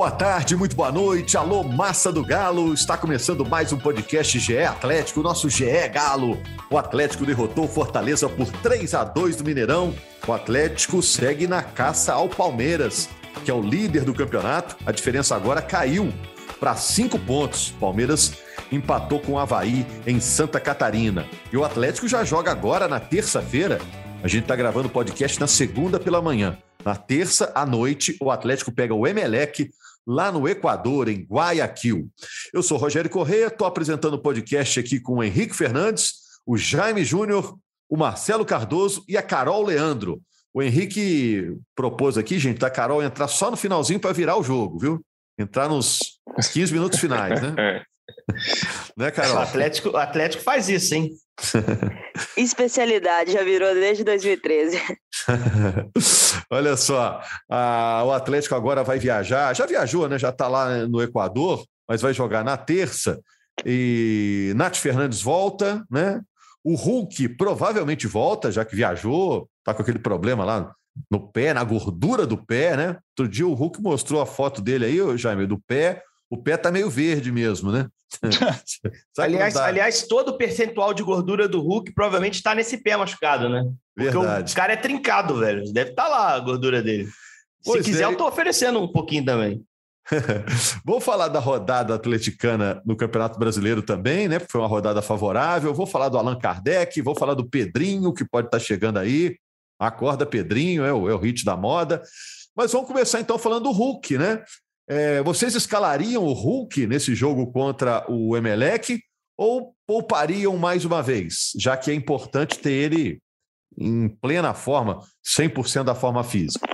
Boa tarde, muito boa noite. Alô, massa do Galo. Está começando mais um podcast GE Atlético, nosso GE Galo. O Atlético derrotou Fortaleza por 3 a 2 do Mineirão. O Atlético segue na caça ao Palmeiras, que é o líder do campeonato. A diferença agora caiu para cinco pontos. Palmeiras empatou com o Havaí em Santa Catarina. E o Atlético já joga agora na terça-feira. A gente está gravando o podcast na segunda pela manhã. Na terça à noite, o Atlético pega o Emelec lá no Equador, em Guayaquil. Eu sou Rogério Corrêa, estou apresentando o podcast aqui com o Henrique Fernandes, o Jaime Júnior, o Marcelo Cardoso e a Carol Leandro. O Henrique propôs aqui, gente, da Carol entrar só no finalzinho para virar o jogo, viu? Entrar nos 15 minutos finais, né? né, Carol? O Atlético, o Atlético faz isso, hein? Especialidade, já virou desde 2013. Olha só, a, o Atlético agora vai viajar, já viajou, né? Já está lá no Equador, mas vai jogar na terça. E Nath Fernandes volta, né? O Hulk provavelmente volta, já que viajou, tá com aquele problema lá no pé, na gordura do pé, né? Outro dia o Hulk mostrou a foto dele aí, Jaime, do pé. O pé tá meio verde mesmo, né? aliás, aliás, todo o percentual de gordura do Hulk provavelmente está nesse pé machucado, né? Porque Verdade. o cara é trincado, velho. Deve estar tá lá a gordura dele. Pois Se quiser, é. eu tô oferecendo um pouquinho também. Vou falar da rodada atleticana no Campeonato Brasileiro também, né? Porque foi uma rodada favorável. Vou falar do Allan Kardec, vou falar do Pedrinho, que pode estar tá chegando aí. Acorda, Pedrinho, é o, é o hit da moda. Mas vamos começar então falando do Hulk, né? É, vocês escalariam o Hulk nesse jogo contra o Emelec ou poupariam mais uma vez, já que é importante ter ele em plena forma, 100% da forma física?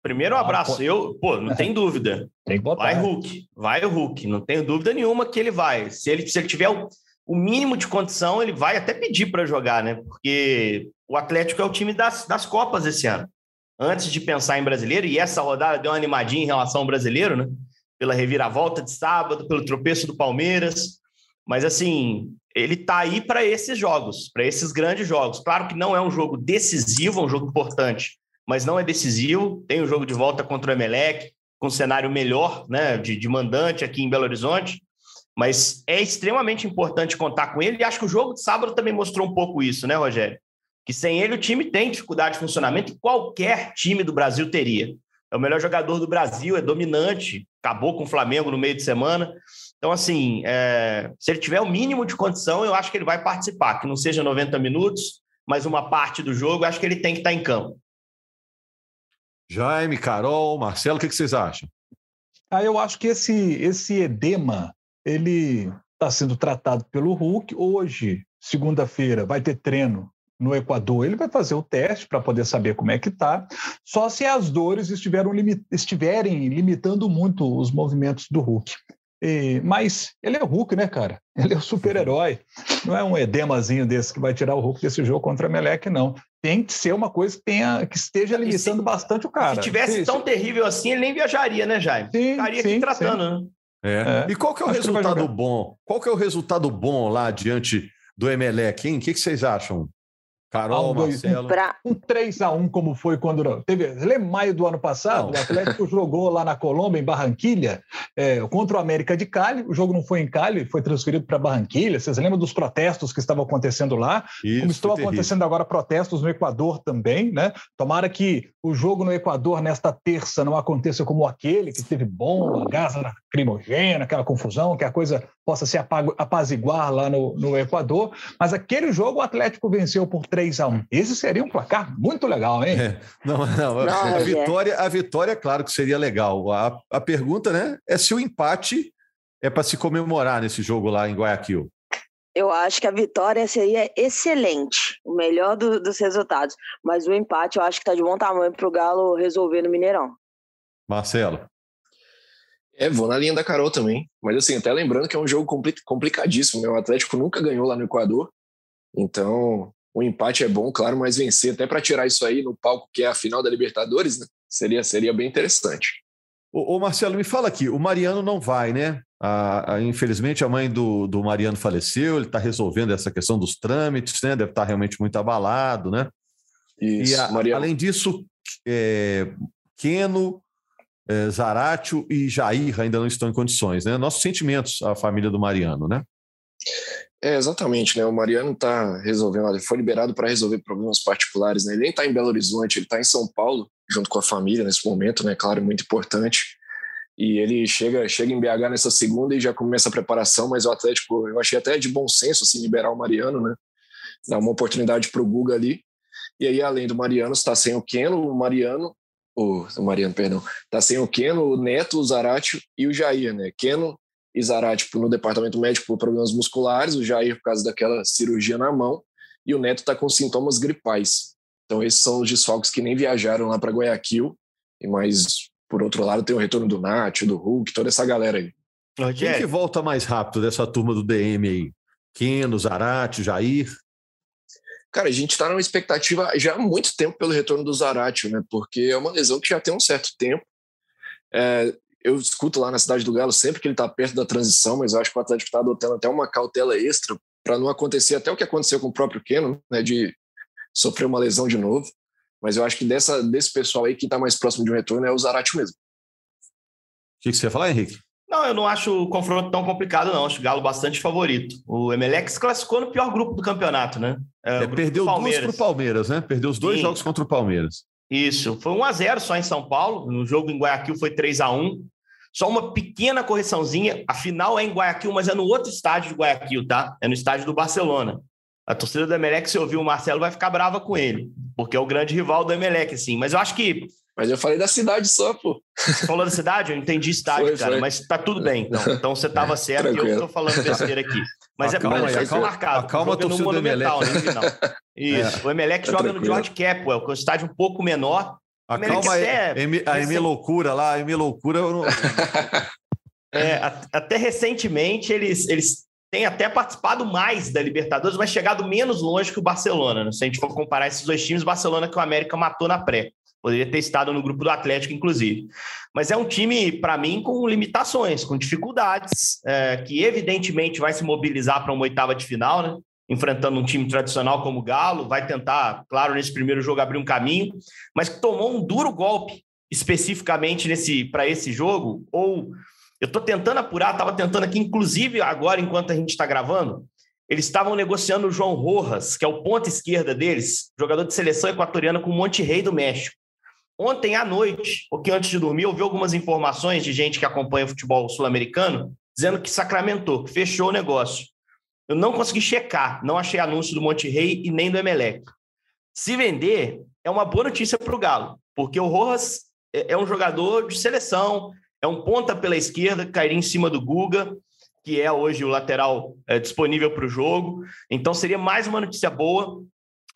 Primeiro, um abraço. Eu, pô, não tem dúvida. Tem que botar. Vai Hulk, vai o Hulk. Não tenho dúvida nenhuma que ele vai. Se ele, se ele tiver o, o mínimo de condição, ele vai até pedir para jogar, né? Porque o Atlético é o time das, das Copas esse ano antes de pensar em brasileiro, e essa rodada deu uma animadinha em relação ao brasileiro, né? Pela reviravolta de sábado, pelo tropeço do Palmeiras. Mas, assim, ele tá aí para esses jogos, para esses grandes jogos. Claro que não é um jogo decisivo, é um jogo importante, mas não é decisivo. Tem o um jogo de volta contra o Emelec, com um cenário melhor, né, de, de mandante aqui em Belo Horizonte. Mas é extremamente importante contar com ele, e acho que o jogo de sábado também mostrou um pouco isso, né, Rogério? Que sem ele o time tem dificuldade de funcionamento e qualquer time do Brasil teria. É o melhor jogador do Brasil, é dominante, acabou com o Flamengo no meio de semana. Então, assim, é, se ele tiver o mínimo de condição, eu acho que ele vai participar, que não seja 90 minutos, mas uma parte do jogo, eu acho que ele tem que estar em campo. Jaime, Carol, Marcelo, o que, vocês acham? Ah, eu acho que esse, esse edema, ele está sendo tratado pelo Hulk. Hoje, segunda-feira, vai ter treino no Equador, ele vai fazer o teste para poder saber como é que está, só se as dores estiverem, estiverem limitando muito os movimentos do Hulk. E, mas ele é o Hulk, né, cara? Ele é o super-herói. Não é um edemazinho desse que vai tirar o Hulk desse jogo contra a Meleque, não. Tem que ser uma coisa que, tenha, que esteja limitando se, bastante o cara. Se tivesse tão terrível assim, ele nem viajaria, né, Jaime? Sim, Estaria sim, aqui tratando, sim. né? É. É. E qual que é o Acho resultado bom? Qual que é o resultado bom lá diante do Emelec, hein? O que, que vocês acham? Carol, um, Marcelo. Pra... Um 3x1, como foi quando. Teve, lembra maio do ano passado? Não. O Atlético jogou lá na Colômbia, em Barranquilha, é, contra o América de Cali. O jogo não foi em Cali, foi transferido para Barranquilha. Vocês lembram dos protestos que estavam acontecendo lá? Isso, como estão acontecendo terrível. agora protestos no Equador também, né? Tomara que o jogo no Equador nesta terça não aconteça como aquele, que teve bomba, gás lacrimogênea, aquela confusão, que a coisa possa se apaziguar lá no, no Equador. Mas aquele jogo o Atlético venceu por 3 3 a 1 Esse seria um placar muito legal, hein? É, não, não, a, vitória, a vitória, claro que seria legal. A, a pergunta, né, é se o empate é para se comemorar nesse jogo lá em Guayaquil. Eu acho que a vitória seria excelente, o melhor do, dos resultados. Mas o empate eu acho que está de bom tamanho para o Galo resolver no Mineirão. Marcelo. É, vou na linha da Carol também. Mas assim, até lembrando que é um jogo complicadíssimo. Né? O Atlético nunca ganhou lá no Equador. Então, o empate é bom, claro, mas vencer até para tirar isso aí no palco que é a final da Libertadores, né? Seria, seria bem interessante. Ô, ô, Marcelo, me fala aqui, o Mariano não vai, né? Infelizmente, a mãe do, do Mariano faleceu, ele está resolvendo essa questão dos trâmites, né? Deve estar tá realmente muito abalado, né? Isso, e a, além disso, é, Keno, é, Zaratio e Jair ainda não estão em condições, né? Nossos sentimentos à família do Mariano, né? É, exatamente, né? O Mariano está resolvendo, foi liberado para resolver problemas particulares, né? Ele nem está em Belo Horizonte, ele está em São Paulo, junto com a família nesse momento, né? Claro, muito importante e ele chega chega em BH nessa segunda e já começa a preparação, mas o Atlético, eu achei até de bom senso assim, liberar o Mariano, né? Dar uma oportunidade para o Guga ali. E aí, além do Mariano, está sem o Keno, o Mariano, o, o Mariano, perdão, está sem o Keno, o Neto, o Zarate e o Jair, né? Keno e Zarate no departamento médico por problemas musculares, o Jair por causa daquela cirurgia na mão, e o Neto está com sintomas gripais. Então, esses são os desfalques que nem viajaram lá para Guayaquil, e mais por outro lado, tem o retorno do Nath, do Hulk, toda essa galera aí. Quem que volta mais rápido dessa turma do DM aí? Keno, Zarate, Jair? Cara, a gente está numa expectativa já há muito tempo pelo retorno do Zarate, né? Porque é uma lesão que já tem um certo tempo. É, eu escuto lá na Cidade do Galo sempre que ele está perto da transição, mas eu acho que o Atlético está adotando até uma cautela extra para não acontecer até o que aconteceu com o próprio Keno, né? De sofrer uma lesão de novo. Mas eu acho que dessa, desse pessoal aí que está mais próximo de um retorno é o Zarate mesmo. O que, que você ia falar, Henrique? Não, eu não acho o confronto tão complicado, não. Acho o Galo bastante favorito. O Emelec se classificou no pior grupo do campeonato, né? É, é, perdeu duas para o Palmeiras, né? Perdeu os dois Sim. jogos contra o Palmeiras. Isso. Foi 1 a 0 só em São Paulo. No jogo em Guayaquil foi 3 a 1 Só uma pequena correçãozinha. A final é em Guayaquil, mas é no outro estádio de Guayaquil, tá? É no estádio do Barcelona. A torcida do Emelec, se ouvir o Marcelo, vai ficar brava com ele, porque é o grande rival do Emelec, assim. Mas eu acho que. Mas eu falei da cidade só, pô. Você falou da cidade? Eu entendi estádio, foi, cara, foi. mas tá tudo bem. Então, então você tava certo e eu tô falando besteira aqui. Mas acalma, é para acalma, marcado. Acalma a torcida do Emelec. Né, Isso. É. O Emelec tá joga tranquilo. no George Capwell, que é um estádio um pouco menor. Acalma é, a M Loucura lá, a M Loucura. Não... é, até recentemente eles, eles tem até participado mais da Libertadores, mas chegado menos longe que o Barcelona. Né? Se a gente for comparar esses dois times, Barcelona que o América matou na pré. Poderia ter estado no grupo do Atlético, inclusive. Mas é um time, para mim, com limitações, com dificuldades, é, que evidentemente vai se mobilizar para uma oitava de final, né? Enfrentando um time tradicional como o Galo, vai tentar, claro, nesse primeiro jogo abrir um caminho, mas que tomou um duro golpe especificamente nesse para esse jogo, ou eu estou tentando apurar, estava tentando aqui, inclusive agora, enquanto a gente está gravando, eles estavam negociando o João Rojas, que é o ponta esquerda deles, jogador de seleção equatoriana com o Monte Rei do México. Ontem à noite, porque antes de dormir, eu algumas informações de gente que acompanha o futebol sul-americano, dizendo que sacramentou, que fechou o negócio. Eu não consegui checar, não achei anúncio do Monte Rei e nem do Emelec. Se vender, é uma boa notícia para o Galo, porque o Rojas é, é um jogador de seleção, é um ponta pela esquerda que cairia em cima do Guga, que é hoje o lateral é, disponível para o jogo. Então seria mais uma notícia boa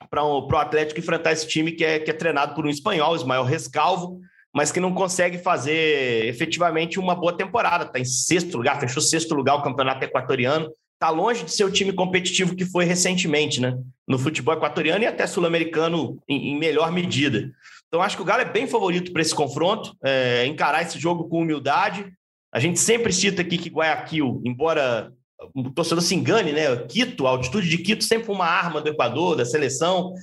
para o Atlético enfrentar esse time que é, que é treinado por um espanhol, Ismael Rescalvo, mas que não consegue fazer efetivamente uma boa temporada. Está em sexto lugar, fechou sexto lugar o campeonato equatoriano. Está longe de ser o time competitivo que foi recentemente, né? No futebol equatoriano e até sul-americano em, em melhor medida. Então, acho que o Galo é bem favorito para esse confronto, é, encarar esse jogo com humildade. A gente sempre cita aqui que Guayaquil, embora o torcedor se engane, né? Quito, a altitude de Quito sempre uma arma do Equador, da seleção.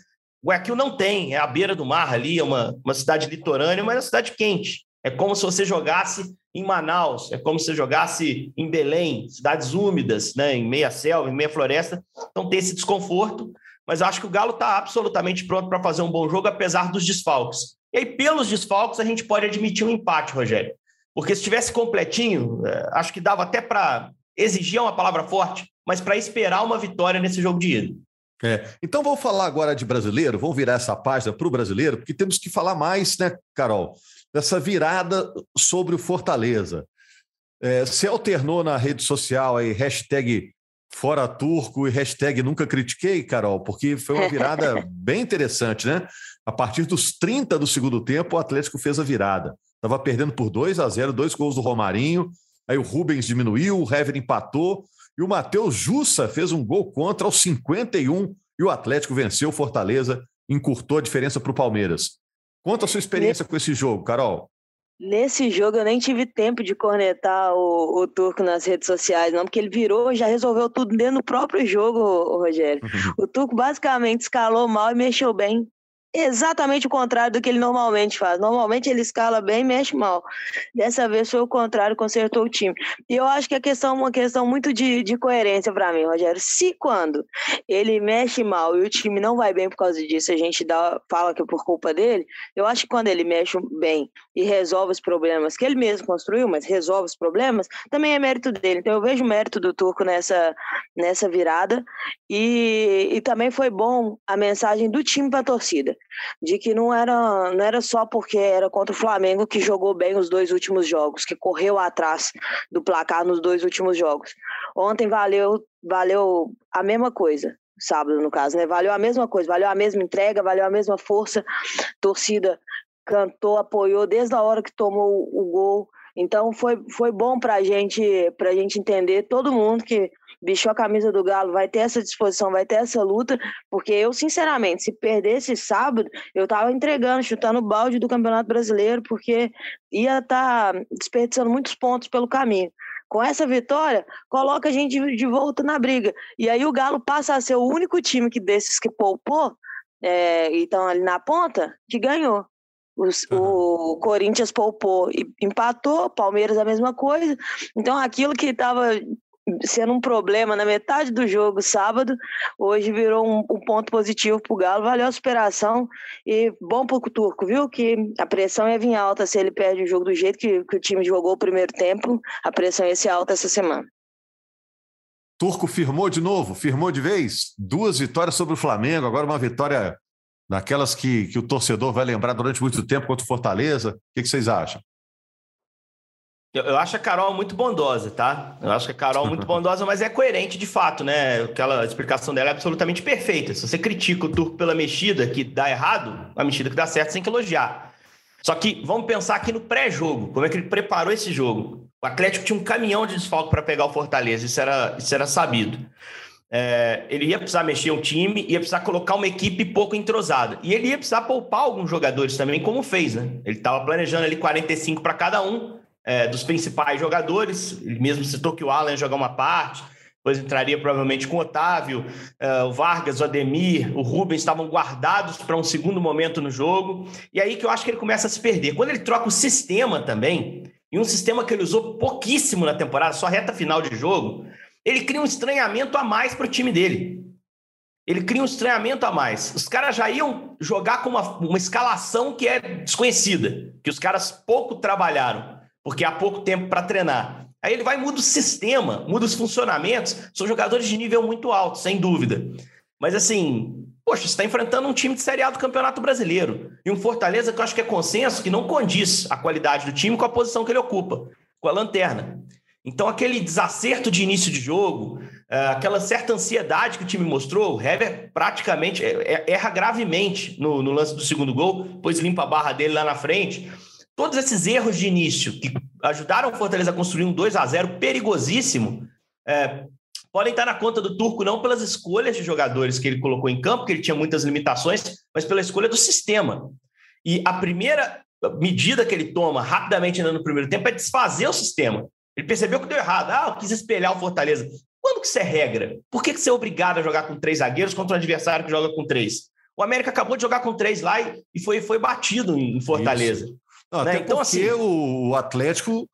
Guayaquil não tem, é à beira do mar ali, é uma, uma cidade litorânea, mas é uma cidade quente. É como se você jogasse em Manaus, é como se jogasse em Belém, cidades úmidas, né, em meia selva, em meia floresta. Então tem esse desconforto mas acho que o Galo está absolutamente pronto para fazer um bom jogo, apesar dos desfalques. E aí, pelos desfalques, a gente pode admitir um empate, Rogério. Porque se estivesse completinho, é, acho que dava até para exigir uma palavra forte, mas para esperar uma vitória nesse jogo de ida. É, então vamos falar agora de brasileiro, vamos virar essa página para o brasileiro, porque temos que falar mais, né, Carol, dessa virada sobre o Fortaleza. É, você alternou na rede social aí, hashtag fora turco e hashtag nunca critiquei, Carol, porque foi uma virada bem interessante, né? A partir dos 30 do segundo tempo, o Atlético fez a virada. Estava perdendo por 2 a 0 dois gols do Romarinho, aí o Rubens diminuiu, o Hever empatou, e o Matheus Jussa fez um gol contra aos 51 e o Atlético venceu o Fortaleza, encurtou a diferença para o Palmeiras. Conta a sua experiência com esse jogo, Carol. Nesse jogo eu nem tive tempo de cornetar o, o Turco nas redes sociais, não, porque ele virou e já resolveu tudo dentro do próprio jogo, Rogério. Uhum. O Turco basicamente escalou mal e mexeu bem exatamente o contrário do que ele normalmente faz. Normalmente ele escala bem e mexe mal. Dessa vez foi o contrário, consertou o time. E eu acho que a questão é uma questão muito de, de coerência para mim, Rogério. Se quando ele mexe mal e o time não vai bem por causa disso, a gente dá, fala que é por culpa dele, eu acho que quando ele mexe bem e resolve os problemas que ele mesmo construiu, mas resolve os problemas, também é mérito dele. Então eu vejo o mérito do Turco nessa, nessa virada e, e também foi bom a mensagem do time para a torcida de que não era, não era só porque era contra o Flamengo que jogou bem os dois últimos jogos, que correu atrás do placar nos dois últimos jogos. Ontem valeu, valeu a mesma coisa, sábado no caso, né? Valeu a mesma coisa, valeu a mesma entrega, valeu a mesma força. Torcida cantou, apoiou desde a hora que tomou o gol. Então foi, foi bom para gente, a gente entender, todo mundo que vestiu a camisa do Galo, vai ter essa disposição, vai ter essa luta, porque eu, sinceramente, se perdesse sábado, eu tava entregando, chutando o balde do Campeonato Brasileiro, porque ia estar tá desperdiçando muitos pontos pelo caminho. Com essa vitória, coloca a gente de volta na briga. E aí o Galo passa a ser o único time que desses que poupou, é, e estão ali na ponta, que ganhou. Os, uhum. O Corinthians poupou e empatou, Palmeiras a mesma coisa. Então, aquilo que estava sendo um problema na metade do jogo sábado, hoje virou um, um ponto positivo para o Galo, valeu a superação e bom para o Turco, viu? Que a pressão ia vir alta se ele perde o jogo do jeito que, que o time jogou o primeiro tempo, a pressão ia ser alta essa semana. Turco firmou de novo, firmou de vez, duas vitórias sobre o Flamengo, agora uma vitória daquelas que, que o torcedor vai lembrar durante muito tempo contra o Fortaleza. O que, que vocês acham? Eu, eu, acho a Carol muito bondosa, tá? Eu acho que a Carol é muito bondosa, mas é coerente de fato, né? Aquela explicação dela é absolutamente perfeita. Se você critica o Turco pela mexida que dá errado, a mexida que dá certo tem que elogiar. Só que vamos pensar aqui no pré-jogo, como é que ele preparou esse jogo. O Atlético tinha um caminhão de desfalque para pegar o Fortaleza, isso era, isso era sabido. É, ele ia precisar mexer um time, ia precisar colocar uma equipe pouco entrosada. E ele ia precisar poupar alguns jogadores também, como fez, né? Ele estava planejando ali 45 para cada um é, dos principais jogadores. Ele mesmo citou que o Alan ia jogar uma parte, depois entraria provavelmente com o Otávio, é, o Vargas, o Ademir, o Rubens estavam guardados para um segundo momento no jogo. E aí que eu acho que ele começa a se perder. Quando ele troca o sistema também, e um sistema que ele usou pouquíssimo na temporada, só reta final de jogo, ele cria um estranhamento a mais para o time dele. Ele cria um estranhamento a mais. Os caras já iam jogar com uma, uma escalação que é desconhecida, que os caras pouco trabalharam porque há pouco tempo para treinar. Aí ele vai muda o sistema, muda os funcionamentos. São jogadores de nível muito alto, sem dúvida. Mas assim, poxa, você está enfrentando um time de Série A do Campeonato Brasileiro. E um Fortaleza que eu acho que é consenso que não condiz a qualidade do time com a posição que ele ocupa, com a lanterna. Então, aquele desacerto de início de jogo, é, aquela certa ansiedade que o time mostrou, o Hever praticamente é, é, erra gravemente no, no lance do segundo gol, depois limpa a barra dele lá na frente. Todos esses erros de início que ajudaram o Fortaleza a construir um 2 a 0 perigosíssimo, é, podem estar na conta do Turco não pelas escolhas de jogadores que ele colocou em campo, que ele tinha muitas limitações, mas pela escolha do sistema. E a primeira medida que ele toma rapidamente ainda no primeiro tempo é desfazer o sistema. Ele percebeu que deu errado. Ah, eu quis espelhar o Fortaleza. Quando que isso é regra? Por que, que você é obrigado a jogar com três zagueiros contra um adversário que joga com três? O América acabou de jogar com três lá e foi, foi batido em Fortaleza. Isso. Não, né? Então, porque assim, o Atlético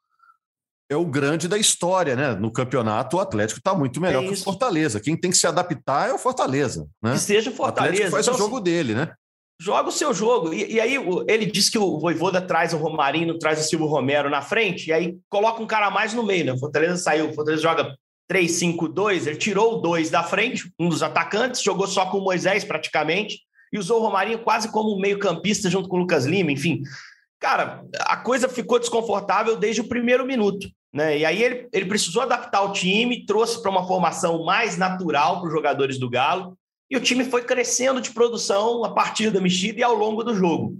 é o grande da história, né? No campeonato, o Atlético está muito melhor é que o Fortaleza. Quem tem que se adaptar é o Fortaleza, né? Que seja o Fortaleza. O faz então, o jogo assim, dele, né? Joga o seu jogo. E, e aí ele diz que o Voivoda traz o Romarinho, traz o Silvio Romero na frente, e aí coloca um cara a mais no meio, né? O Fortaleza saiu, o Fortaleza joga 3-5-2, ele tirou o dois da frente, um dos atacantes, jogou só com o Moisés praticamente, e usou o Romarinho quase como um meio-campista junto com o Lucas Lima, enfim. Cara, a coisa ficou desconfortável desde o primeiro minuto. Né? E aí ele, ele precisou adaptar o time, trouxe para uma formação mais natural para os jogadores do Galo, e o time foi crescendo de produção a partir da mexida e ao longo do jogo.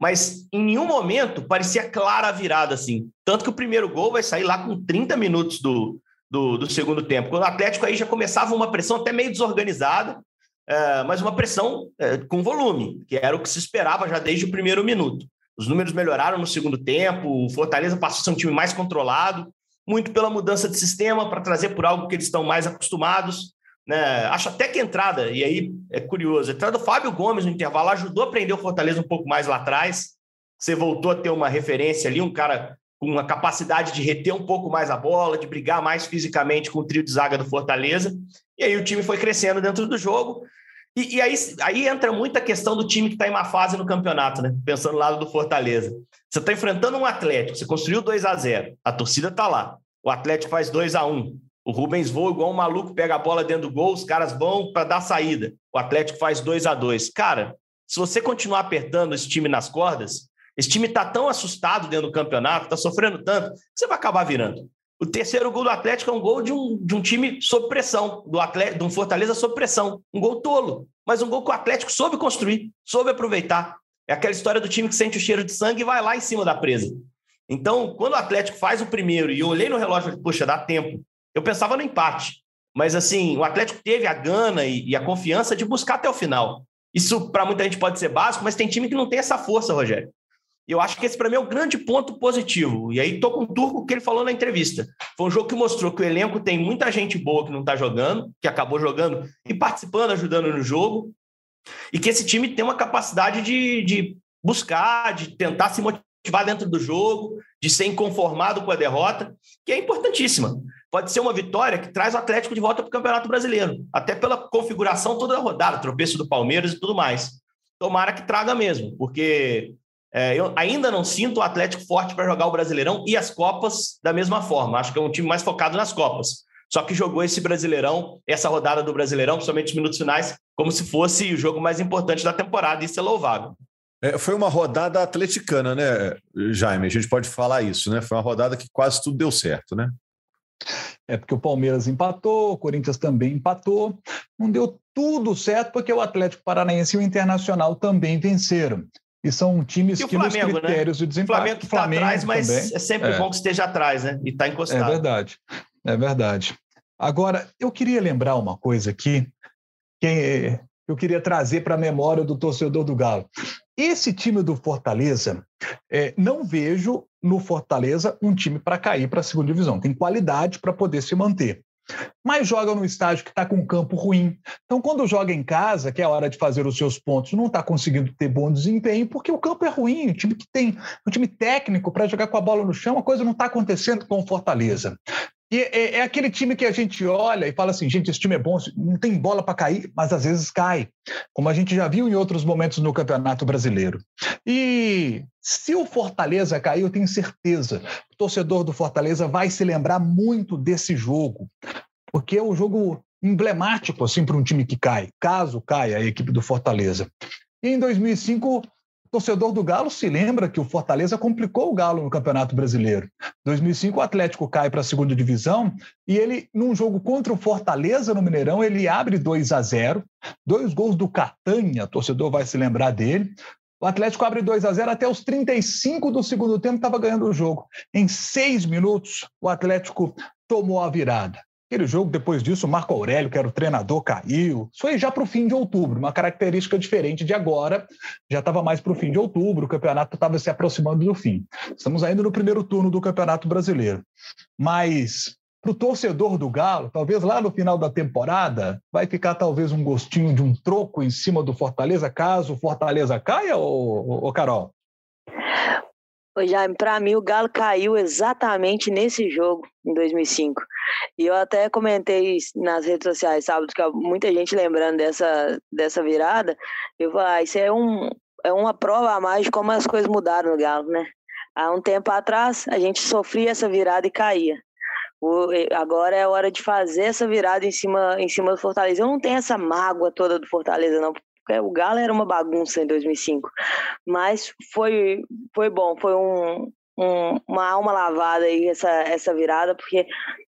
Mas em nenhum momento parecia clara a virada assim. Tanto que o primeiro gol vai sair lá com 30 minutos do, do, do segundo tempo. Quando o Atlético aí já começava uma pressão até meio desorganizada, é, mas uma pressão é, com volume, que era o que se esperava já desde o primeiro minuto. Os números melhoraram no segundo tempo, o Fortaleza passou a ser um time mais controlado, muito pela mudança de sistema para trazer por algo que eles estão mais acostumados. Né? Acho até que a entrada, e aí é curioso, a entrada do Fábio Gomes no intervalo ajudou a prender o Fortaleza um pouco mais lá atrás. Você voltou a ter uma referência ali, um cara com a capacidade de reter um pouco mais a bola, de brigar mais fisicamente com o trio de zaga do Fortaleza. E aí o time foi crescendo dentro do jogo. E, e aí, aí entra muita questão do time que está em uma fase no campeonato, né? Pensando no lado do Fortaleza. Você está enfrentando um Atlético, você construiu 2 a 0 a torcida está lá. O Atlético faz 2 a 1 O Rubens voa igual um maluco, pega a bola dentro do gol, os caras vão para dar saída. O Atlético faz 2 a 2 Cara, se você continuar apertando esse time nas cordas, esse time está tão assustado dentro do campeonato, está sofrendo tanto, que você vai acabar virando. O terceiro gol do Atlético é um gol de um, de um time sob pressão, do Atlético, de um Fortaleza sob pressão. Um gol tolo, mas um gol que o Atlético soube construir, soube aproveitar. É aquela história do time que sente o cheiro de sangue e vai lá em cima da presa. Então, quando o Atlético faz o primeiro e eu olhei no relógio e falei, poxa, dá tempo. Eu pensava no empate. Mas, assim, o Atlético teve a gana e, e a confiança de buscar até o final. Isso, para muita gente, pode ser básico, mas tem time que não tem essa força, Rogério. Eu acho que esse, para mim, é o grande ponto positivo. E aí, estou com o Turco que ele falou na entrevista. Foi um jogo que mostrou que o elenco tem muita gente boa que não está jogando, que acabou jogando e participando, ajudando no jogo. E que esse time tem uma capacidade de, de buscar, de tentar se motivar dentro do jogo, de ser inconformado com a derrota, que é importantíssima. Pode ser uma vitória que traz o Atlético de volta para o Campeonato Brasileiro, até pela configuração toda da rodada, tropeço do Palmeiras e tudo mais. Tomara que traga mesmo, porque é, eu ainda não sinto o Atlético forte para jogar o Brasileirão e as Copas da mesma forma. Acho que é um time mais focado nas Copas. Só que jogou esse Brasileirão, essa rodada do Brasileirão, principalmente os minutos finais, como se fosse o jogo mais importante da temporada. Isso é louvável. É, foi uma rodada atleticana, né, Jaime? A gente pode falar isso, né? Foi uma rodada que quase tudo deu certo, né? É porque o Palmeiras empatou, o Corinthians também empatou. Não deu tudo certo porque o Atlético Paranaense e o Internacional também venceram. E são times que Flamengo, nos né? critérios né? de desempate... O Flamengo que está atrás, mas também. é sempre é. bom que esteja atrás, né? E está encostado. É verdade, é verdade. Agora, eu queria lembrar uma coisa aqui, que eu queria trazer para a memória do torcedor do Galo. Esse time do Fortaleza, é, não vejo no Fortaleza um time para cair para a segunda divisão. Tem qualidade para poder se manter mas joga no estádio que está com um campo ruim. Então, quando joga em casa, que é a hora de fazer os seus pontos, não está conseguindo ter bom desempenho, porque o campo é ruim, o time que tem um time técnico para jogar com a bola no chão, a coisa não está acontecendo com o Fortaleza. E é, é, aquele time que a gente olha e fala assim, gente, esse time é bom, não tem bola para cair, mas às vezes cai, como a gente já viu em outros momentos no Campeonato Brasileiro. E se o Fortaleza cair, eu tenho certeza, o torcedor do Fortaleza vai se lembrar muito desse jogo, porque é um jogo emblemático assim para um time que cai, caso caia a equipe do Fortaleza. E em 2005 o torcedor do Galo se lembra que o Fortaleza complicou o Galo no Campeonato Brasileiro. 2005 o Atlético cai para a segunda divisão e ele, num jogo contra o Fortaleza no Mineirão, ele abre 2 a 0, dois gols do Catanha, o torcedor vai se lembrar dele. O Atlético abre 2 a 0 até os 35 do segundo tempo, estava ganhando o jogo. Em seis minutos, o Atlético tomou a virada. Aquele jogo, depois disso, o Marco Aurélio, que era o treinador, caiu. Isso aí já para o fim de outubro, uma característica diferente de agora. Já estava mais para o fim de outubro, o campeonato estava se aproximando do fim. Estamos ainda no primeiro turno do Campeonato Brasileiro. Mas para o torcedor do Galo, talvez lá no final da temporada, vai ficar talvez um gostinho de um troco em cima do Fortaleza, caso o Fortaleza caia, ô, ô Carol? Jaime, para mim o Galo caiu exatamente nesse jogo, em 2005. E eu até comentei nas redes sociais sábado, que muita gente lembrando dessa, dessa virada. Eu falei, ah, isso é, um, é uma prova a mais de como as coisas mudaram no Galo, né? Há um tempo atrás, a gente sofria essa virada e caía. O, agora é hora de fazer essa virada em cima, em cima do Fortaleza. Eu não tenho essa mágoa toda do Fortaleza, não. Porque o Galo era uma bagunça em 2005. Mas foi, foi bom, foi um, um, uma alma lavada aí essa, essa virada, porque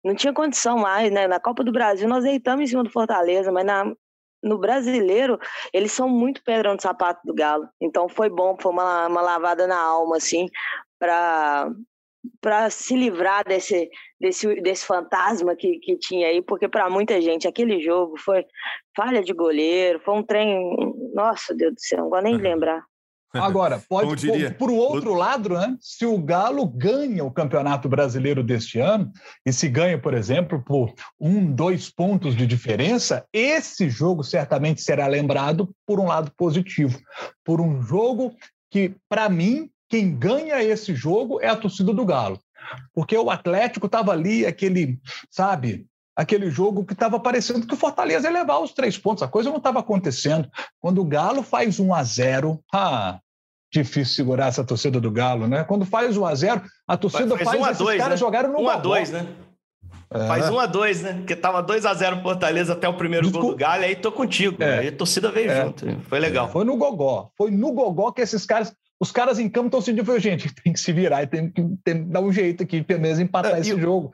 não tinha condição mais, né? Na Copa do Brasil nós deitamos em cima do Fortaleza, mas na, no brasileiro eles são muito pedrão de sapato do Galo. Então foi bom, foi uma, uma lavada na alma, assim, para para se livrar desse, desse, desse fantasma que, que tinha aí, porque para muita gente aquele jogo foi falha de goleiro, foi um trem. Nossa, Deus do céu, não vou nem lembrar. Agora, pode, diria, por, por outro lado, né, se o Galo ganha o Campeonato Brasileiro deste ano, e se ganha, por exemplo, por um, dois pontos de diferença, esse jogo certamente será lembrado por um lado positivo, por um jogo que, para mim, quem ganha esse jogo é a torcida do Galo. Porque o Atlético estava ali, aquele, sabe, aquele jogo que estava parecendo que o Fortaleza ia levar os três pontos. A coisa não estava acontecendo. Quando o Galo faz 1 a 0 ah, difícil segurar essa torcida do Galo, né? Quando faz 1 a 0 a torcida faz, faz um a esses dois, caras né? jogaram no 1 a 2 né? É. Faz 1 a 2 né? Porque tava 2 a 0 Fortaleza até o primeiro Desculpa. gol do Galo, aí tô contigo. É. Aí a torcida veio é. junto. Foi legal. Foi no gogó. Foi no gogó que esses caras os caras em campo estão sentindo, foi, gente, tem que se virar e tem que, tem que dar um jeito aqui, pelo menos empatar é, esse jogo.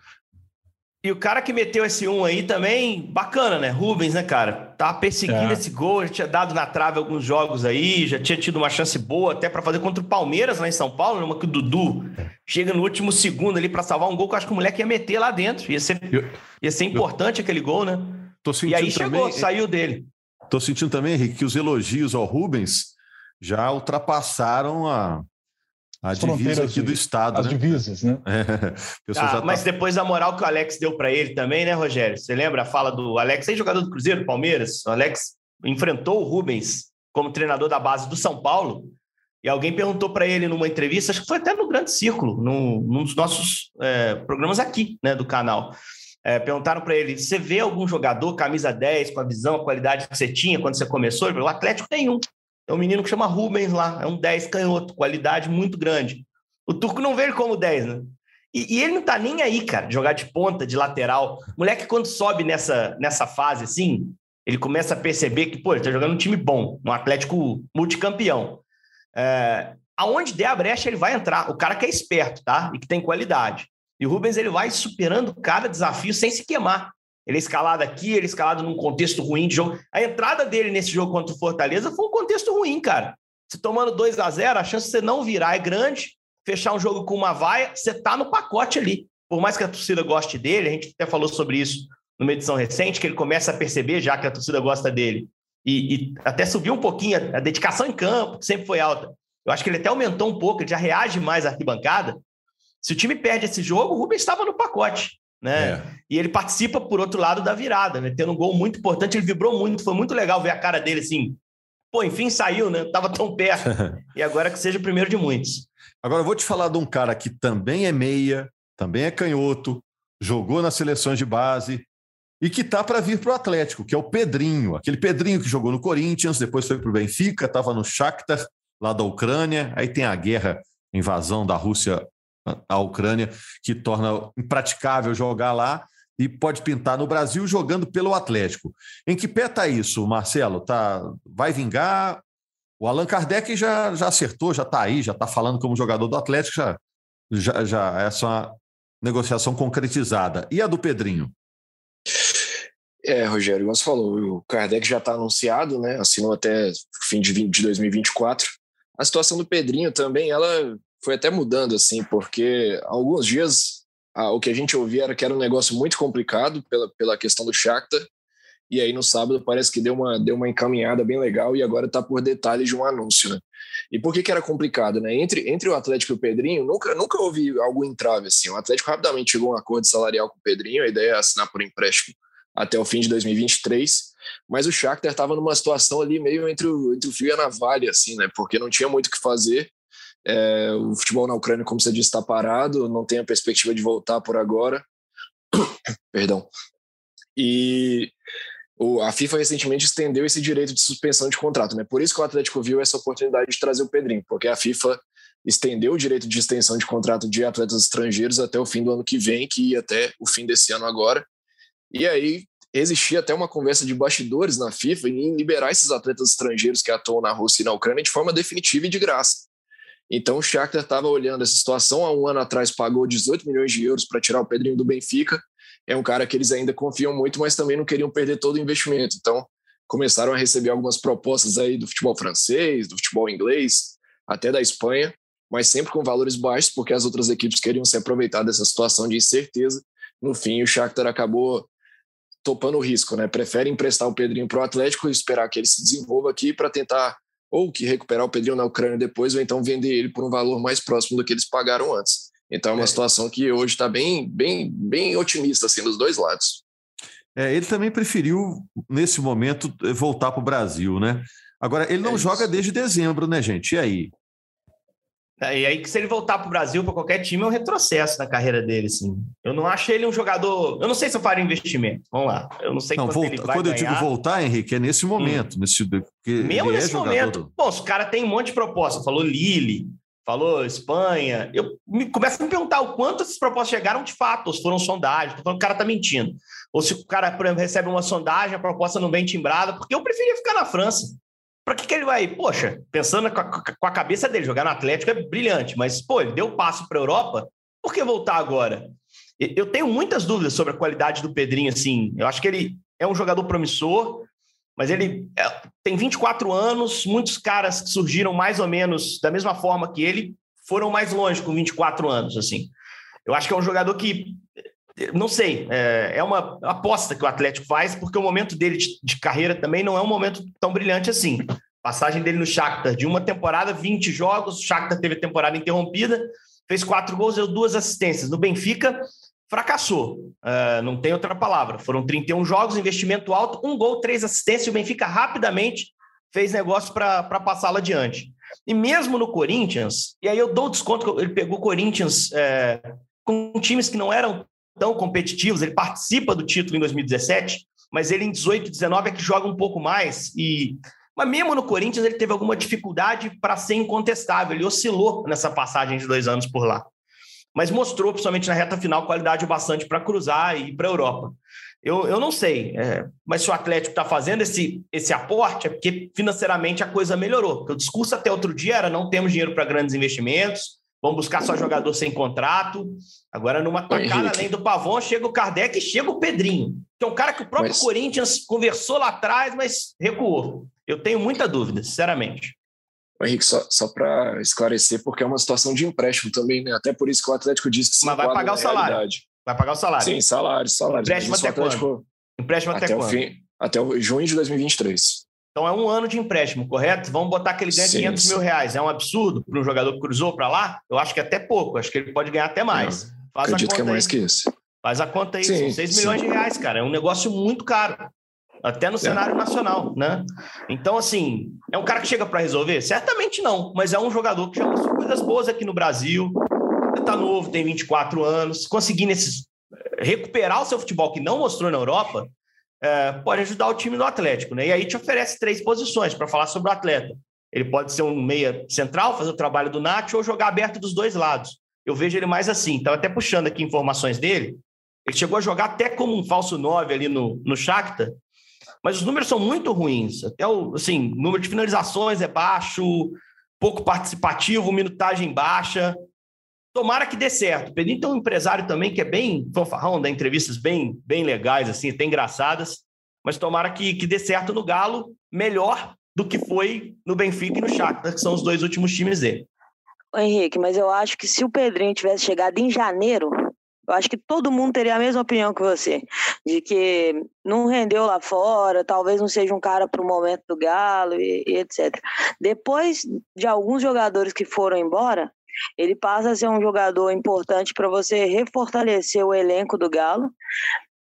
E o cara que meteu esse um aí também, bacana, né? Rubens, né, cara? Tava perseguindo é. esse gol, já tinha dado na trave alguns jogos aí, já tinha tido uma chance boa até para fazer contra o Palmeiras lá em São Paulo, numa que o Dudu chega no último segundo ali para salvar um gol que eu acho que o moleque ia meter lá dentro. Ia ser, ia ser importante eu, aquele gol, né? Tô sentindo e aí também, chegou, saiu dele. Tô sentindo também, Henrique, que os elogios ao Rubens já ultrapassaram a, a divisa aqui do Estado. As né? divisas, né? É, ah, mas tá... depois da moral que o Alex deu para ele também, né, Rogério? Você lembra a fala do Alex, aí jogador do Cruzeiro, Palmeiras? O Alex enfrentou o Rubens como treinador da base do São Paulo. E alguém perguntou para ele numa entrevista, acho que foi até no Grande Círculo, num, num dos nossos é, programas aqui, né, do canal. É, perguntaram para ele: você vê algum jogador, camisa 10, com a visão, a qualidade que você tinha quando você começou? Ele falou: o Atlético tem um. É um menino que chama Rubens lá, é um 10 canhoto, qualidade muito grande. O Turco não vê ele como 10, né? E, e, ele não tá nem aí, cara, jogar de ponta, de lateral. Moleque, quando sobe nessa, nessa fase assim, ele começa a perceber que, pô, ele tá jogando um time bom, um Atlético multicampeão. É, aonde der a brecha, ele vai entrar. O cara que é esperto, tá? E que tem qualidade. E o Rubens, ele vai superando cada desafio sem se queimar. Ele é escalado aqui, ele é escalado num contexto ruim de jogo. A entrada dele nesse jogo contra o Fortaleza foi um contexto ruim, cara. Você tomando 2 a 0 a chance de você não virar é grande. Fechar um jogo com uma vaia, você tá no pacote ali. Por mais que a torcida goste dele, a gente até falou sobre isso numa edição recente, que ele começa a perceber já que a torcida gosta dele. E, e até subiu um pouquinho a, a dedicação em campo, que sempre foi alta. Eu acho que ele até aumentou um pouco, ele já reage mais à arquibancada. Se o time perde esse jogo, o Rubens estava no pacote né? É. E ele participa, por outro lado, da virada, né? Tendo um gol muito importante, ele vibrou muito, foi muito legal ver a cara dele assim. Pô, enfim, saiu, né? Tava tão perto. e agora que seja o primeiro de muitos. Agora eu vou te falar de um cara que também é meia, também é canhoto, jogou nas seleções de base e que tá para vir para o Atlético, que é o Pedrinho, aquele Pedrinho que jogou no Corinthians, depois foi para o Benfica, estava no Shakhtar, lá da Ucrânia, aí tem a guerra, invasão da Rússia a Ucrânia, que torna impraticável jogar lá e pode pintar no Brasil jogando pelo Atlético. Em que pé está isso, Marcelo? Tá, vai vingar? O Allan Kardec já, já acertou, já está aí, já está falando como jogador do Atlético, já, já, já essa negociação concretizada. E a do Pedrinho? É, Rogério, você falou, o Kardec já está anunciado, né? Assinou até fim de, 20, de 2024. A situação do Pedrinho também, ela foi até mudando, assim, porque alguns dias ah, o que a gente ouvia era que era um negócio muito complicado pela, pela questão do Shakhtar, e aí no sábado parece que deu uma, deu uma encaminhada bem legal e agora está por detalhes de um anúncio, né? E por que, que era complicado, né? Entre, entre o Atlético e o Pedrinho, nunca, nunca houve algo entrave assim. O Atlético rapidamente chegou a um acordo salarial com o Pedrinho, a ideia é assinar por empréstimo até o fim de 2023, mas o Shakhtar estava numa situação ali meio entre o, entre o fio e a navalha, assim, né? Porque não tinha muito o que fazer é, o futebol na Ucrânia, como você disse, está parado, não tem a perspectiva de voltar por agora. Perdão. E o, a FIFA recentemente estendeu esse direito de suspensão de contrato, né? Por isso que o Atlético viu essa oportunidade de trazer o Pedrinho, porque a FIFA estendeu o direito de extensão de contrato de atletas estrangeiros até o fim do ano que vem, que ia até o fim desse ano agora. E aí existia até uma conversa de bastidores na FIFA em liberar esses atletas estrangeiros que atuam na Rússia e na Ucrânia de forma definitiva e de graça. Então o Shakhtar estava olhando essa situação, há um ano atrás pagou 18 milhões de euros para tirar o Pedrinho do Benfica, é um cara que eles ainda confiam muito, mas também não queriam perder todo o investimento. Então começaram a receber algumas propostas aí do futebol francês, do futebol inglês, até da Espanha, mas sempre com valores baixos, porque as outras equipes queriam se aproveitar dessa situação de incerteza. No fim, o Shakhtar acabou topando o risco, né? Prefere emprestar o Pedrinho para o Atlético e esperar que ele se desenvolva aqui para tentar ou que recuperar o Pedrinho na Ucrânia depois, ou então vender ele por um valor mais próximo do que eles pagaram antes. Então é uma é. situação que hoje está bem, bem, bem otimista assim dos dois lados. É, ele também preferiu nesse momento voltar para o Brasil, né? Agora ele não é joga desde dezembro, né, gente? E aí? É, e aí, que se ele voltar para o Brasil, para qualquer time, é um retrocesso na carreira dele, assim. Eu não acho ele um jogador. Eu não sei se eu faria investimento. Vamos lá. Eu não sei não, volta, Quando eu digo voltar, Henrique, é nesse momento. Hum. Nesse, Mesmo nesse é momento. Bom, os caras têm um monte de proposta. Falou Lille, falou Espanha. Eu me, começo a me perguntar o quanto essas propostas chegaram de fato, ou se foram sondagens. Estou falando que o cara está mentindo. Ou se o cara, por exemplo, recebe uma sondagem, a proposta não vem timbrada, porque eu preferia ficar na França. Para que, que ele vai? Poxa, pensando com a, com a, cabeça dele, jogar no Atlético é brilhante, mas, pô, ele deu passo para a Europa, por que voltar agora? Eu tenho muitas dúvidas sobre a qualidade do Pedrinho, assim. Eu acho que ele é um jogador promissor, mas ele é, tem 24 anos, muitos caras que surgiram mais ou menos da mesma forma que ele foram mais longe com 24 anos, assim. Eu acho que é um jogador que não sei, é, é, uma aposta que o Atlético faz, porque o momento dele de, de, carreira também não é um momento tão brilhante assim. Passagem dele no Shakhtar, de uma temporada, 20 jogos, o Shakhtar teve a temporada interrompida, fez quatro gols, deu duas assistências. No Benfica, fracassou, uh, não tem outra palavra. Foram 31 jogos, investimento alto, um gol, três assistências, o Benfica rapidamente fez negócio para passá-la adiante. E mesmo no Corinthians, e aí eu dou desconto que ele pegou o Corinthians é, com times que não eram tão competitivos. Ele participa do título em 2017, mas ele em 18 19 é que joga um pouco mais. E mas mesmo no Corinthians ele teve alguma dificuldade para ser incontestável. Ele oscilou nessa passagem de dois anos por lá, mas mostrou, principalmente na reta final, qualidade bastante para cruzar e para a Europa. Eu, eu não sei, é, mas se o Atlético está fazendo esse, esse aporte, é porque financeiramente a coisa melhorou. Porque o discurso até outro dia era não temos dinheiro para grandes investimentos, vamos buscar só jogador sem contrato. Agora, numa tacada além do Pavon, chega o Kardec e chega o Pedrinho, que é um cara que o próprio mas... Corinthians conversou lá atrás, mas recuou. Eu tenho muita dúvida, sinceramente. Henrique, só, só para esclarecer, porque é uma situação de empréstimo também, né? Até por isso que o Atlético disse que se Mas vai pagar o salário. Realidade. Vai pagar o salário. Sim, salário, salário. Empréstimo até Atlético... quando? Empréstimo até, até quando? O fim, até o junho de 2023. Então é um ano de empréstimo, correto? Vamos botar que ele ganha sim, 500 sim. mil reais. É um absurdo para um jogador que cruzou para lá? Eu acho que é até pouco. Acho que ele pode ganhar até mais. Não, Faz acredito que é mais aí. que isso. Faz a conta aí. Sim, São 6 milhões de reais, cara. É um negócio muito caro. Até no é. cenário nacional, né? Então, assim, é um cara que chega para resolver? Certamente não, mas é um jogador que já mostrou coisas boas aqui no Brasil. Tá novo, tem 24 anos. Conseguindo esses, recuperar o seu futebol que não mostrou na Europa, é, pode ajudar o time do Atlético, né? E aí te oferece três posições para falar sobre o atleta. Ele pode ser um meia central, fazer o trabalho do Nath ou jogar aberto dos dois lados. Eu vejo ele mais assim. Então, até puxando aqui informações dele, ele chegou a jogar até como um falso 9 ali no, no Shakhtar, mas os números são muito ruins. Até o assim, número de finalizações é baixo, pouco participativo, minutagem baixa. Tomara que dê certo. Pedrinho tem um empresário também que é bem fanfarrão, dá entrevistas bem, bem legais, assim, até engraçadas. Mas tomara que, que dê certo no Galo, melhor do que foi no Benfica e no Shakhtar, que são os dois últimos times dele. Henrique, mas eu acho que se o Pedrinho tivesse chegado em janeiro, eu acho que todo mundo teria a mesma opinião que você, de que não rendeu lá fora, talvez não seja um cara para o momento do Galo e, e, etc. Depois de alguns jogadores que foram embora, ele passa a ser um jogador importante para você refortalecer o elenco do Galo.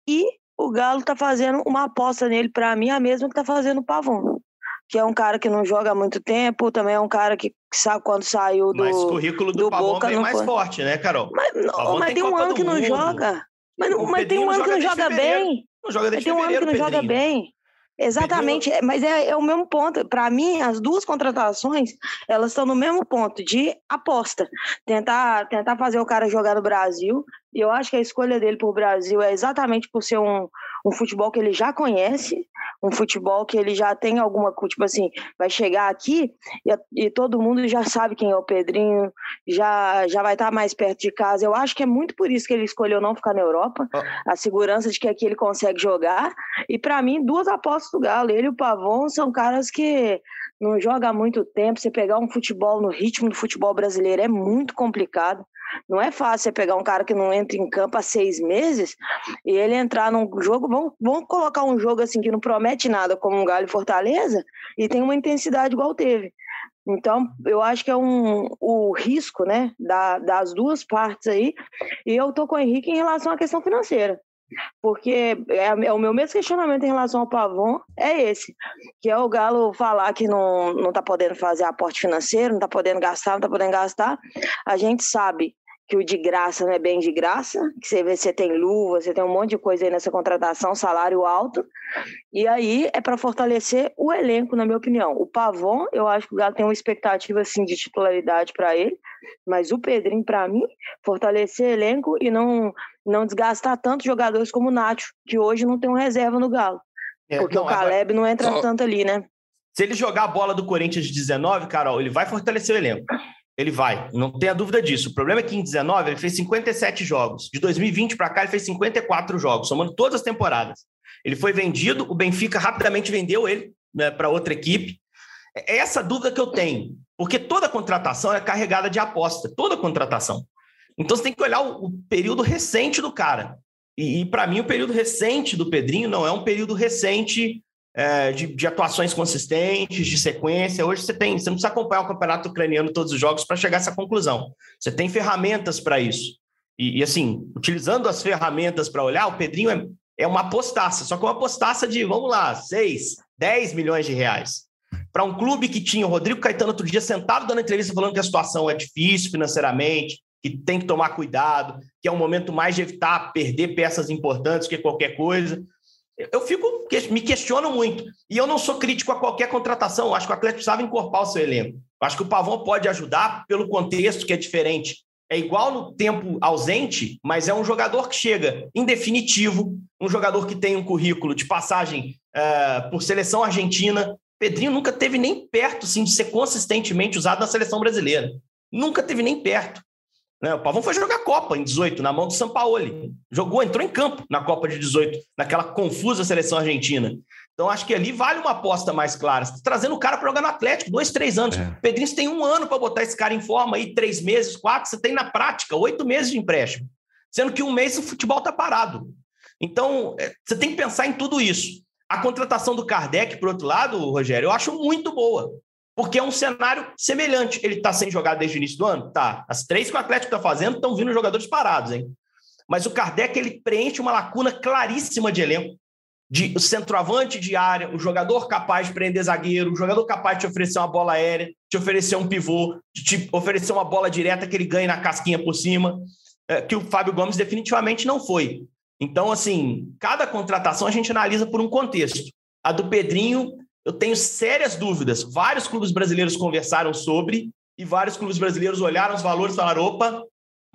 E o Galo está fazendo uma aposta nele, para mim, a mesma que está fazendo o Pavon. Que é um cara que não joga há muito tempo, também é um cara que, sabe quando saiu do. Mas o currículo do, do Pavon Boca é mais foi. forte, né, Carol? Mas, não, mas tem, um ano que não joga. Mas, mas tem um ano que não joga bem. Não joga desde tem um ano que não joga bem. Exatamente, Perdeu... mas é, é, o mesmo ponto. Para mim, as duas contratações, elas estão no mesmo ponto de aposta. Tentar, tentar fazer o cara jogar no Brasil. E eu acho que a escolha dele para o Brasil é exatamente por ser um, um futebol que ele já conhece, um futebol que ele já tem alguma, tipo assim, vai chegar aqui e, e todo mundo já sabe quem é o Pedrinho, já, já vai estar mais perto de casa. Eu acho que é muito por isso que ele escolheu não ficar na Europa, a segurança de que aqui ele consegue jogar. E para mim, duas apostas do Galo, ele e o Pavon são caras que não jogam há muito tempo. Você pegar um futebol no ritmo do futebol brasileiro é muito complicado. Não é fácil você pegar um cara que não entra em campo há seis meses e ele entrar num jogo. Vamos, vamos colocar um jogo assim que não promete nada, como um Galo Fortaleza, e tem uma intensidade igual teve. Então, eu acho que é um, o risco né, da, das duas partes aí. E eu tô com o Henrique em relação à questão financeira. Porque é, é, o meu mesmo questionamento em relação ao Pavon é esse, que é o Galo falar que não, não tá podendo fazer aporte financeiro, não tá podendo gastar, não tá podendo gastar. A gente sabe que o de graça não é bem de graça, que você vê, você tem luva, você tem um monte de coisa aí nessa contratação, salário alto, e aí é para fortalecer o elenco, na minha opinião. O Pavon, eu acho que o Galo tem uma expectativa assim de titularidade para ele, mas o Pedrinho, para mim, fortalecer elenco e não, não desgastar tantos jogadores como o Nacho, que hoje não tem um reserva no Galo. É, porque não, o Caleb não entra só... tanto ali, né? Se ele jogar a bola do Corinthians de 19, Carol, ele vai fortalecer o elenco. Ele vai, não tenha dúvida disso. O problema é que em 19 ele fez 57 jogos. De 2020 para cá ele fez 54 jogos, somando todas as temporadas. Ele foi vendido, o Benfica rapidamente vendeu ele né, para outra equipe. É essa dúvida que eu tenho, porque toda contratação é carregada de aposta, toda contratação. Então você tem que olhar o, o período recente do cara. E, e para mim, o período recente do Pedrinho não é um período recente é, de, de, atuações consistentes, de sequência. Hoje você tem, você não precisa acompanhar o campeonato ucraniano todos os jogos para chegar a essa conclusão. Você tem ferramentas para isso. E, e, assim, utilizando as ferramentas para olhar, o Pedrinho é, é uma apostaça, só que uma apostaça de, vamos lá, 6, 10 milhões de reais. Para um clube que tinha o Rodrigo Caetano outro dia sentado dando entrevista falando que a situação é difícil financeiramente, que tem que tomar cuidado, que é um momento mais de evitar perder peças importantes que qualquer coisa eu fico me questiono muito. E eu não sou crítico a qualquer contratação. Acho que o Atlético precisava encorpar o seu elenco. Acho que o Pavão pode ajudar pelo contexto que é diferente. É igual no tempo ausente, mas é um jogador que chega em definitivo, um jogador que tem um currículo de passagem uh, por seleção argentina. Pedrinho nunca teve nem perto assim, de ser consistentemente usado na seleção brasileira. Nunca teve nem perto. Né? O Pavão foi jogar Copa em 18, na mão do Sampaoli. Jogou, entrou em campo na Copa de 18, naquela confusa seleção argentina. Então, acho que ali vale uma aposta mais clara. Você tá trazendo o cara para jogar no Atlético, dois, três anos. É. Pedrinho, você tem um ano para botar esse cara em forma aí, três meses, quatro. Você tem na prática oito meses de empréstimo. Sendo que um mês o futebol está parado. Então, é, você tem que pensar em tudo isso. A contratação do Kardec, por outro lado, Rogério, eu acho muito boa. Porque é um cenário semelhante. Ele está sem jogar desde o início do ano? Tá. As três que o Atlético está fazendo estão vindo jogadores parados, hein? Mas o Kardec ele preenche uma lacuna claríssima de elenco. De o centroavante de área, o jogador capaz de prender zagueiro, o jogador capaz de te oferecer uma bola aérea, de oferecer um pivô, de te oferecer uma bola direta que ele ganhe na casquinha por cima, é, que o Fábio Gomes definitivamente não foi. Então, assim, cada contratação a gente analisa por um contexto. A do Pedrinho eu tenho sérias dúvidas. Vários clubes brasileiros conversaram sobre e vários clubes brasileiros olharam os valores e falaram: opa,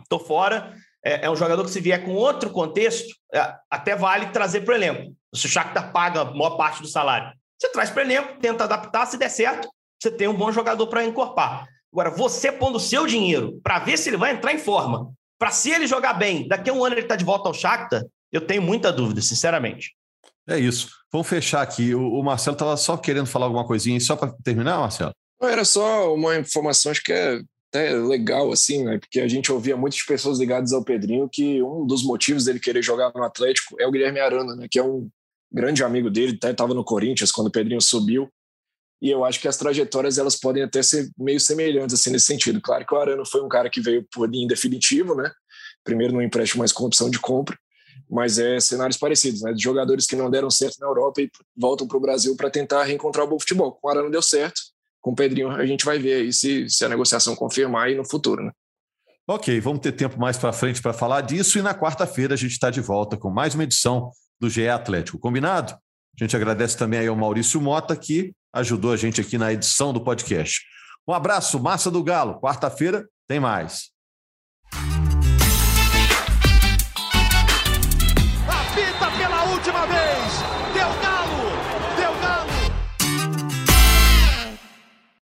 estou fora. É, é, um jogador que, se vier com outro contexto, é, até vale trazer para o elenco. Se o Shakhtar paga a maior parte do salário, você traz para o elenco, tenta adaptar, se der certo, você tem um bom jogador para encorpar. Agora, você pondo o seu dinheiro para ver se ele vai entrar em forma, para se ele jogar bem, daqui a um ano ele está de volta ao Shakhtar, eu tenho muita dúvida, sinceramente. É isso. Vamos fechar aqui. O, Marcelo estava só querendo falar alguma coisinha, só para terminar, Marcelo? Não, era só uma informação, acho que é até legal, assim, né? Porque a gente ouvia muitas pessoas ligadas ao Pedrinho que um dos motivos dele querer jogar no Atlético é o Guilherme Arana, né? Que é um grande amigo dele, até estava no Corinthians quando o Pedrinho subiu. E eu acho que as trajetórias elas podem até ser meio semelhantes assim nesse sentido. Claro que o Arana foi um cara que veio por linha definitivo, né? Primeiro no empréstimo, mas com opção de compra mas é cenários parecidos, né? De jogadores que não deram certo na Europa e voltam para o Brasil para tentar reencontrar o bom futebol. Com o Arana deu certo, com o Pedrinho a gente vai ver aí se, se a negociação confirmar aí no futuro, né? Ok, vamos ter tempo mais para frente para falar disso e na quarta-feira a gente está de volta com mais uma edição do GE Atlético. Combinado? A gente agradece também aí ao Maurício Mota, que ajudou a gente aqui na edição do podcast. Um abraço, Massa do Galo. Quarta-feira tem mais.